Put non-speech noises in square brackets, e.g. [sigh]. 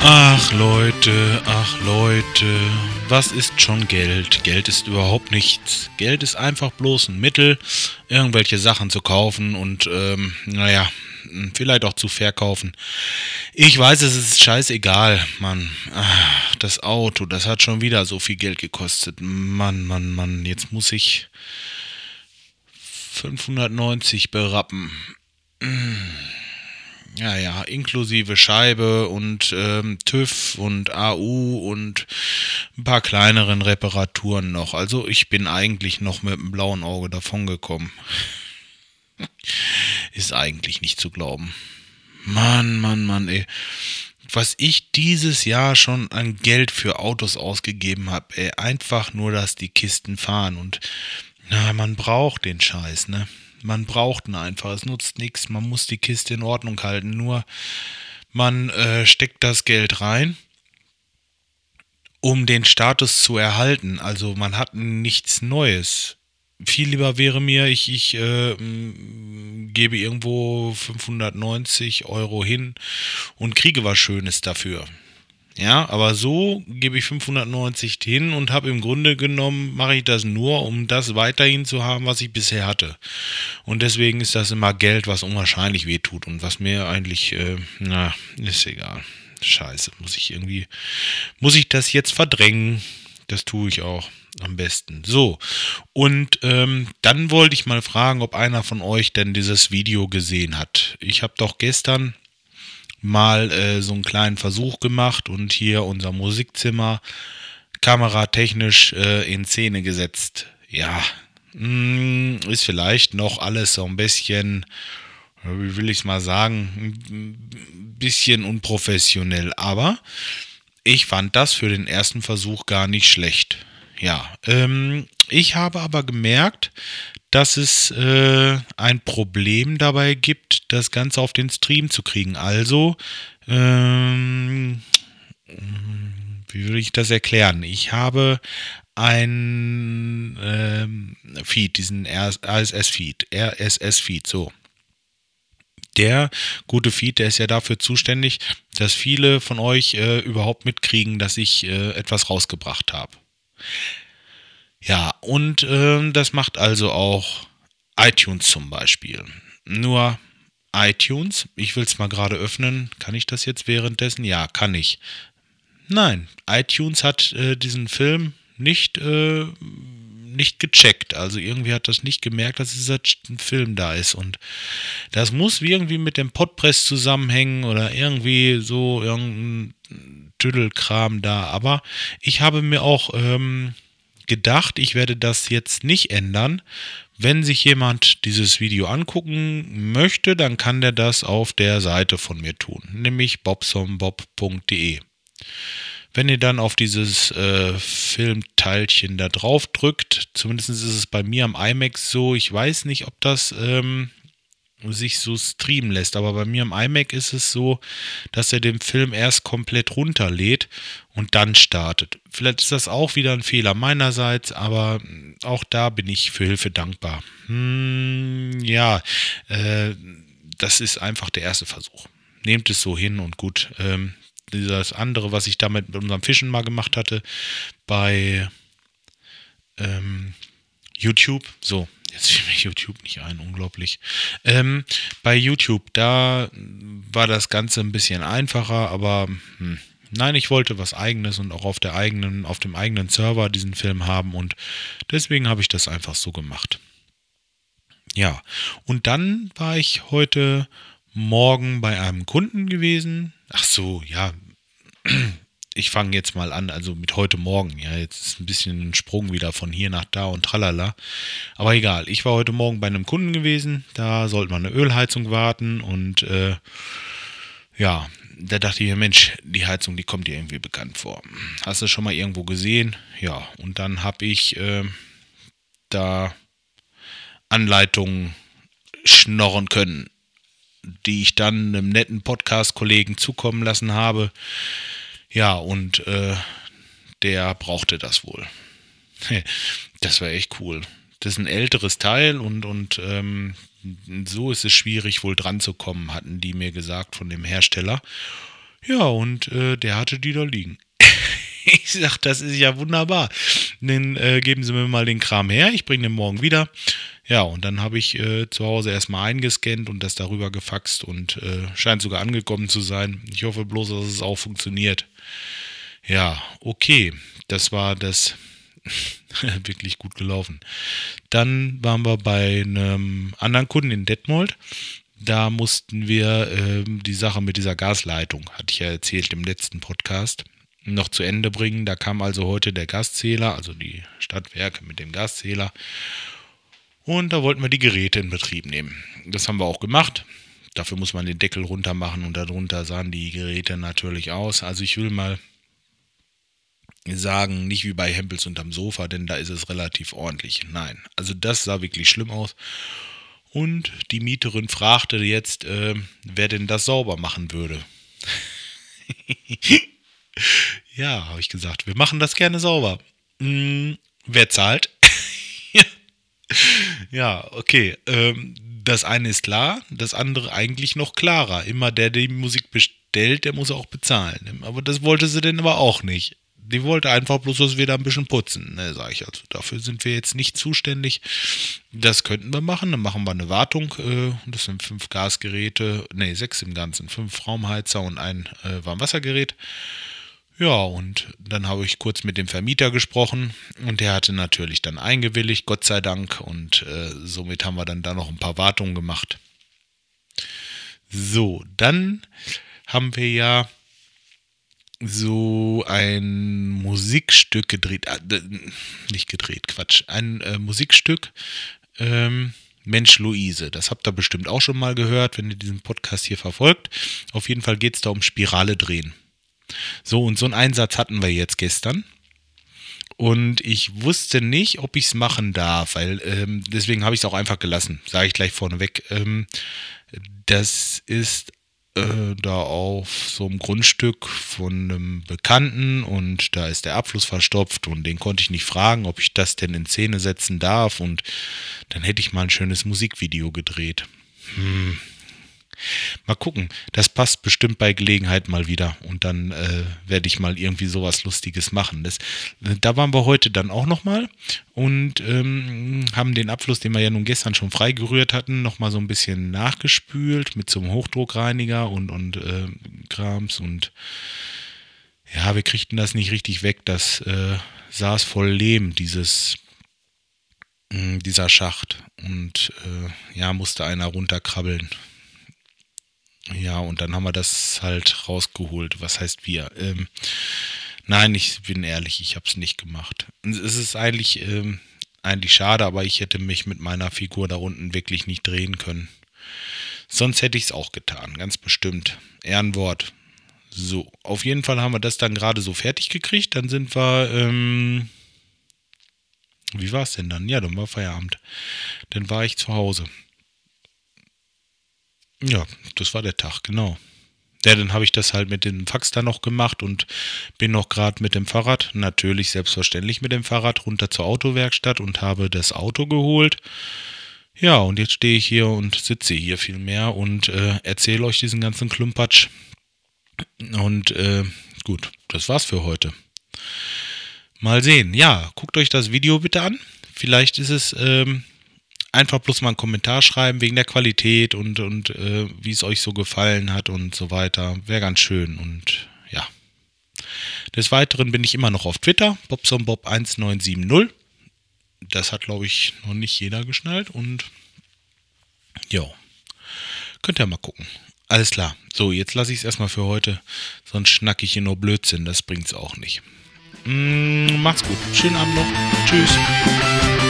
Ach Leute, ach Leute, was ist schon Geld? Geld ist überhaupt nichts. Geld ist einfach bloß ein Mittel, irgendwelche Sachen zu kaufen und, ähm, naja, vielleicht auch zu verkaufen. Ich weiß, es ist scheißegal, Mann. Ach, das Auto, das hat schon wieder so viel Geld gekostet. Mann, Mann, Mann, jetzt muss ich 590 berappen. Ja, ja, inklusive Scheibe und ähm, TÜV und AU und ein paar kleineren Reparaturen noch. Also ich bin eigentlich noch mit dem blauen Auge davongekommen. [laughs] Ist eigentlich nicht zu glauben. Mann, Mann, Mann, ey. Was ich dieses Jahr schon an Geld für Autos ausgegeben habe, ey. Einfach nur, dass die Kisten fahren. Und na, man braucht den Scheiß, ne? Man braucht ihn einfach. Es nutzt nichts. Man muss die Kiste in Ordnung halten. Nur man äh, steckt das Geld rein, um den Status zu erhalten. Also man hat nichts Neues. Viel lieber wäre mir, ich, ich äh, gebe irgendwo 590 Euro hin und kriege was Schönes dafür. Ja, aber so gebe ich 590 hin und habe im Grunde genommen, mache ich das nur, um das weiterhin zu haben, was ich bisher hatte. Und deswegen ist das immer Geld, was unwahrscheinlich wehtut und was mir eigentlich, äh, na, ist egal. Scheiße, muss ich irgendwie, muss ich das jetzt verdrängen? Das tue ich auch am besten. So, und ähm, dann wollte ich mal fragen, ob einer von euch denn dieses Video gesehen hat. Ich habe doch gestern mal äh, so einen kleinen Versuch gemacht und hier unser Musikzimmer kameratechnisch äh, in Szene gesetzt. Ja, mh, mm, ist vielleicht noch alles so ein bisschen, wie will ich es mal sagen, ein bisschen unprofessionell, aber ich fand das für den ersten Versuch gar nicht schlecht. Ja, ähm, ich habe aber gemerkt, dass es äh, ein Problem dabei gibt, das Ganze auf den Stream zu kriegen. Also, ähm, wie würde ich das erklären? Ich habe ein ähm, Feed, diesen RSS-Feed, RSS-Feed, so. Der gute Feed, der ist ja dafür zuständig, dass viele von euch äh, überhaupt mitkriegen, dass ich äh, etwas rausgebracht habe. Ja, und äh, das macht also auch iTunes zum Beispiel. Nur iTunes, ich will es mal gerade öffnen. Kann ich das jetzt währenddessen? Ja, kann ich. Nein, iTunes hat äh, diesen Film nicht, äh, nicht gecheckt. Also irgendwie hat das nicht gemerkt, dass dieser Film da ist. Und das muss irgendwie mit dem Podpress zusammenhängen oder irgendwie so irgendein Tüdelkram da. Aber ich habe mir auch ähm, gedacht, ich werde das jetzt nicht ändern. Wenn sich jemand dieses Video angucken möchte, dann kann der das auf der Seite von mir tun, nämlich bobsombob.de. Wenn ihr dann auf dieses äh, Filmteilchen da drauf drückt, zumindest ist es bei mir am iMac so, ich weiß nicht, ob das ähm, sich so streamen lässt. Aber bei mir im iMac ist es so, dass er den Film erst komplett runterlädt und dann startet. Vielleicht ist das auch wieder ein Fehler meinerseits, aber auch da bin ich für Hilfe dankbar. Hm, ja, äh, das ist einfach der erste Versuch. Nehmt es so hin und gut. Ähm, das andere, was ich damit mit unserem Fischen mal gemacht hatte, bei ähm, YouTube, so, Jetzt fiel mir YouTube nicht ein, unglaublich. Ähm, bei YouTube, da war das Ganze ein bisschen einfacher, aber hm, nein, ich wollte was eigenes und auch auf der eigenen, auf dem eigenen Server diesen Film haben und deswegen habe ich das einfach so gemacht. Ja, und dann war ich heute Morgen bei einem Kunden gewesen. Ach so, ja, ich fange jetzt mal an, also mit heute Morgen. Ja, jetzt ist ein bisschen ein Sprung wieder von hier nach da und tralala. Aber egal, ich war heute Morgen bei einem Kunden gewesen. Da sollte man eine Ölheizung warten und äh, ja, da dachte ich mir, Mensch, die Heizung, die kommt dir irgendwie bekannt vor. Hast du schon mal irgendwo gesehen? Ja, und dann habe ich äh, da Anleitungen schnorren können, die ich dann einem netten Podcast-Kollegen zukommen lassen habe. Ja, und äh, der brauchte das wohl. [laughs] das war echt cool. Das ist ein älteres Teil und, und ähm, so ist es schwierig, wohl dran zu kommen, hatten die mir gesagt von dem Hersteller. Ja, und äh, der hatte die da liegen. [laughs] ich sag, das ist ja wunderbar. Dann äh, geben Sie mir mal den Kram her, ich bringe den morgen wieder. Ja, und dann habe ich äh, zu Hause erstmal eingescannt und das darüber gefaxt und äh, scheint sogar angekommen zu sein. Ich hoffe bloß, dass es auch funktioniert. Ja, okay, das war das [laughs] wirklich gut gelaufen. Dann waren wir bei einem anderen Kunden in Detmold. Da mussten wir äh, die Sache mit dieser Gasleitung, hatte ich ja erzählt im letzten Podcast, noch zu Ende bringen. Da kam also heute der Gaszähler, also die Stadtwerke mit dem Gaszähler. Und da wollten wir die Geräte in Betrieb nehmen. Das haben wir auch gemacht. Dafür muss man den Deckel runter machen und darunter sahen die Geräte natürlich aus. Also ich will mal sagen, nicht wie bei Hempels unterm Sofa, denn da ist es relativ ordentlich. Nein, also das sah wirklich schlimm aus. Und die Mieterin fragte jetzt, äh, wer denn das sauber machen würde. [laughs] ja, habe ich gesagt, wir machen das gerne sauber. Hm, wer zahlt? Ja, okay. Ähm, das eine ist klar, das andere eigentlich noch klarer. Immer der, der die Musik bestellt, der muss auch bezahlen. Aber das wollte sie denn aber auch nicht. Die wollte einfach bloß, dass wir da ein bisschen putzen, ne, sage ich. Also dafür sind wir jetzt nicht zuständig. Das könnten wir machen. Dann machen wir eine Wartung. Äh, das sind fünf Gasgeräte, ne, sechs im Ganzen. Fünf Raumheizer und ein äh, Warmwassergerät. Ja, und dann habe ich kurz mit dem Vermieter gesprochen und der hatte natürlich dann eingewilligt, Gott sei Dank. Und äh, somit haben wir dann da noch ein paar Wartungen gemacht. So, dann haben wir ja so ein Musikstück gedreht, äh, nicht gedreht, Quatsch, ein äh, Musikstück, ähm, Mensch Luise. Das habt ihr bestimmt auch schon mal gehört, wenn ihr diesen Podcast hier verfolgt. Auf jeden Fall geht es da um Spirale drehen. So, und so einen Einsatz hatten wir jetzt gestern. Und ich wusste nicht, ob ich es machen darf, weil ähm, deswegen habe ich es auch einfach gelassen, sage ich gleich vorneweg. Ähm, das ist äh, da auf so einem Grundstück von einem Bekannten und da ist der Abfluss verstopft und den konnte ich nicht fragen, ob ich das denn in Szene setzen darf und dann hätte ich mal ein schönes Musikvideo gedreht. Hm, Mal gucken, das passt bestimmt bei Gelegenheit mal wieder und dann äh, werde ich mal irgendwie sowas Lustiges machen. Das, da waren wir heute dann auch nochmal und ähm, haben den Abfluss, den wir ja nun gestern schon freigerührt hatten, nochmal so ein bisschen nachgespült mit so einem Hochdruckreiniger und, und äh, Krams und ja, wir kriegten das nicht richtig weg. Das äh, saß voll Lehm, dieses mm, dieser Schacht und äh, ja, musste einer runterkrabbeln. Ja, und dann haben wir das halt rausgeholt. Was heißt wir? Ähm, nein, ich bin ehrlich, ich habe es nicht gemacht. Es ist eigentlich, ähm, eigentlich schade, aber ich hätte mich mit meiner Figur da unten wirklich nicht drehen können. Sonst hätte ich es auch getan, ganz bestimmt. Ehrenwort. So, auf jeden Fall haben wir das dann gerade so fertig gekriegt. Dann sind wir, ähm, wie war es denn dann? Ja, dann war Feierabend. Dann war ich zu Hause. Ja, das war der Tag, genau. Ja, dann habe ich das halt mit dem Fax da noch gemacht und bin noch gerade mit dem Fahrrad, natürlich selbstverständlich mit dem Fahrrad, runter zur Autowerkstatt und habe das Auto geholt. Ja, und jetzt stehe ich hier und sitze hier viel mehr und äh, erzähle euch diesen ganzen Klumpatsch. Und äh, gut, das war's für heute. Mal sehen. Ja, guckt euch das Video bitte an. Vielleicht ist es ähm, einfach bloß mal einen Kommentar schreiben wegen der Qualität und, und äh, wie es euch so gefallen hat und so weiter. Wäre ganz schön und ja. Des Weiteren bin ich immer noch auf Twitter, bobsonbob1970. Das hat, glaube ich, noch nicht jeder geschnallt und ja, könnt ihr mal gucken. Alles klar. So, jetzt lasse ich es erstmal für heute, sonst schnacke ich hier nur Blödsinn, das bringt es auch nicht. Mm, macht's gut. Schönen Abend noch. Tschüss.